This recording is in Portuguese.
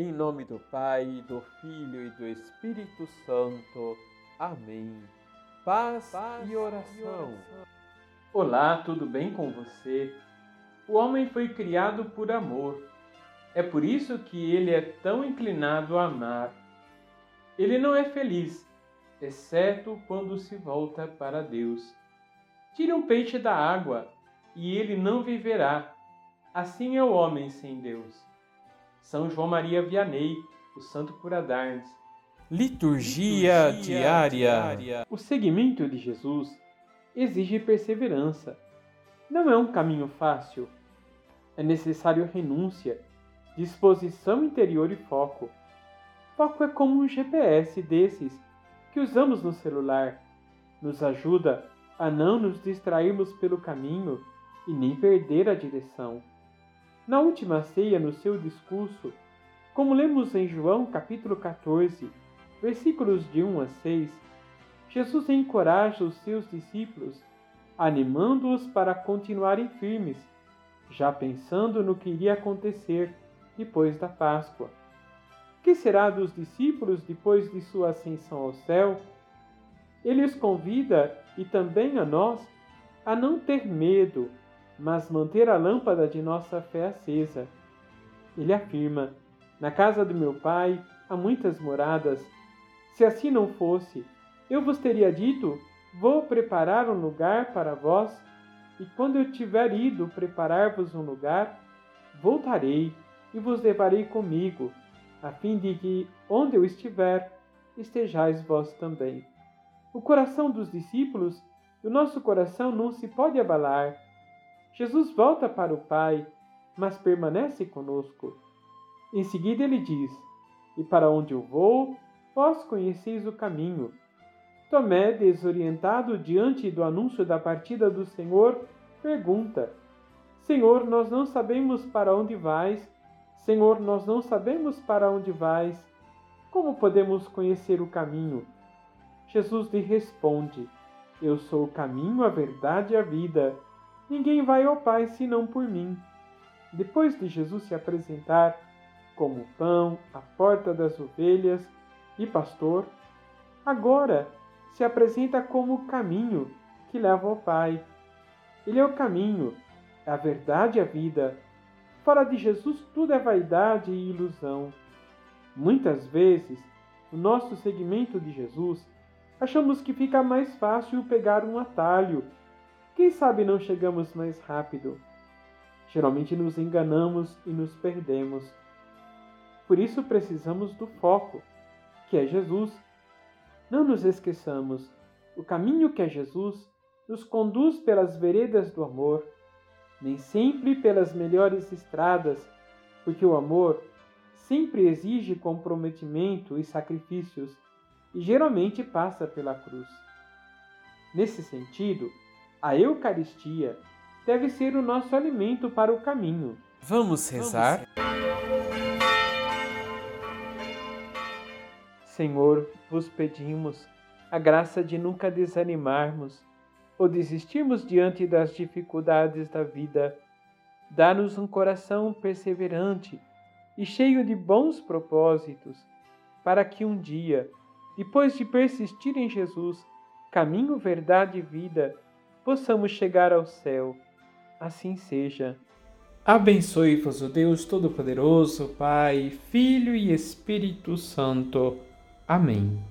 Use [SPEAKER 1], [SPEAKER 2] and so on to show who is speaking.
[SPEAKER 1] Em nome do Pai, do Filho e do Espírito Santo. Amém. Paz, Paz e, oração. e oração.
[SPEAKER 2] Olá, tudo bem com você? O homem foi criado por amor. É por isso que ele é tão inclinado a amar. Ele não é feliz, exceto quando se volta para Deus. Tire um peixe da água e ele não viverá. Assim é o homem sem Deus. São João Maria Vianney, o santo por Adarnes.
[SPEAKER 1] Liturgia, Liturgia diária. diária.
[SPEAKER 2] O seguimento de Jesus exige perseverança. Não é um caminho fácil. É necessário renúncia, disposição interior e foco. Foco é como um GPS desses que usamos no celular. Nos ajuda a não nos distrairmos pelo caminho e nem perder a direção. Na última ceia, no seu discurso, como lemos em João capítulo 14, versículos de 1 a 6, Jesus encoraja os seus discípulos, animando-os para continuarem firmes, já pensando no que iria acontecer depois da Páscoa. Que será dos discípulos depois de sua ascensão ao céu? Ele os convida, e também a nós, a não ter medo, mas manter a lâmpada de nossa fé acesa. Ele afirma: Na casa do meu pai há muitas moradas. Se assim não fosse, eu vos teria dito: Vou preparar um lugar para vós, e quando eu tiver ido preparar-vos um lugar, voltarei e vos levarei comigo, a fim de que, onde eu estiver, estejais vós também. O coração dos discípulos o nosso coração não se pode abalar. Jesus volta para o Pai, mas permanece conosco. Em seguida ele diz: E para onde eu vou, vós conheceis o caminho. Tomé, desorientado diante do anúncio da partida do Senhor, pergunta: Senhor, nós não sabemos para onde vais. Senhor, nós não sabemos para onde vais. Como podemos conhecer o caminho? Jesus lhe responde: Eu sou o caminho, a verdade e a vida. Ninguém vai ao Pai senão por mim. Depois de Jesus se apresentar como pão, a porta das ovelhas e pastor, agora se apresenta como o caminho que leva ao Pai. Ele é o caminho, a verdade e a vida. Fora de Jesus, tudo é vaidade e ilusão. Muitas vezes, no nosso seguimento de Jesus, achamos que fica mais fácil pegar um atalho. Quem sabe não chegamos mais rápido? Geralmente nos enganamos e nos perdemos. Por isso precisamos do foco, que é Jesus não nos esqueçamos, o caminho que é Jesus nos conduz pelas veredas do amor, nem sempre pelas melhores estradas, porque o amor sempre exige comprometimento e sacrifícios e geralmente passa pela cruz. Nesse sentido, a Eucaristia deve ser o nosso alimento para o caminho.
[SPEAKER 1] Vamos rezar?
[SPEAKER 2] Senhor, vos pedimos a graça de nunca desanimarmos ou desistirmos diante das dificuldades da vida. Dá-nos um coração perseverante e cheio de bons propósitos, para que um dia, depois de persistir em Jesus, caminho, verdade e vida, possamos chegar ao céu. Assim seja.
[SPEAKER 1] Abençoe-vos o Deus Todo-Poderoso, Pai, Filho e Espírito Santo. Amém.